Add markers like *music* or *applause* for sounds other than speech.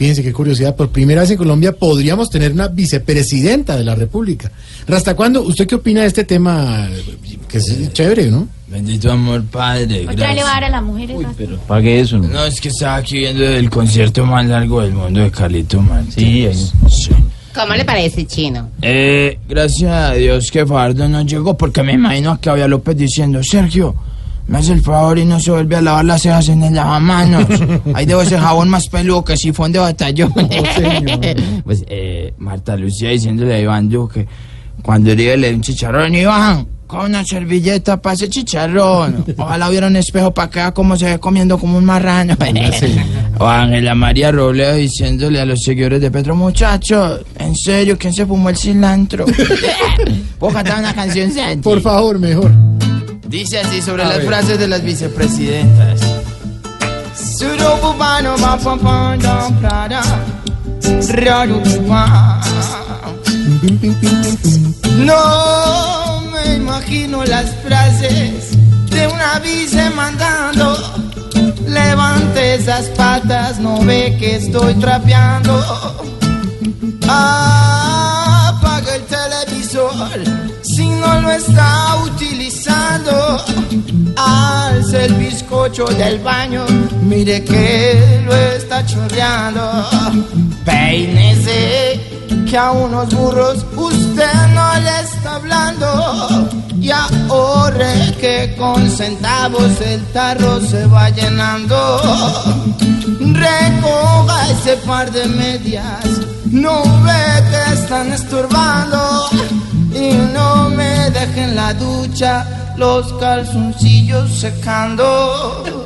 Fíjense qué curiosidad, por primera vez en Colombia podríamos tener una vicepresidenta de la República. ¿Hasta cuándo? ¿Usted qué opina de este tema? Que es chévere, ¿no? Bendito amor, padre. Otra le va a dar a las mujeres. ¿no? Pero pague eso. ¿no? No, es que estaba aquí viendo el concierto más largo del mundo de Carlito Martínez. Sí. Sí. ¿Cómo le parece, chino? Eh, gracias a Dios que Fardo no llegó porque me imagino a Claudia López diciendo, Sergio, me hace el favor y no se vuelve a lavar las cejas en el lavamanos. *laughs* Ahí debo ese jabón más peludo que sifón de batallón. *laughs* pues, eh, Marta Lucía diciéndole a Iván Duque, cuando le le un chicharrón, Iván, con una servilleta para ese chicharrón. Ojalá hubiera un espejo para que vea cómo se ve comiendo como un marrano. *laughs* o Ángela María Robledo diciéndole a los seguidores de Petro, muchachos, en serio, ¿quién se fumó el cilantro? ¿Puedo cantar una canción, Santi? Por favor, mejor. Dice así sobre las frases de las vicepresidentas. No me imagino las frases de una vice mandando. Levante esas patas, no ve que estoy trapeando. Apaga el televisor si no lo está utilizando. Alce el bizcocho del baño, mire que lo está chorreando. Peínese, que a unos burros usted no le está hablando. Y ahorre que con centavos el tarro se va llenando. Recoja ese par de medias, no ve que están estorbando. Me dejen la ducha los calzoncillos secando.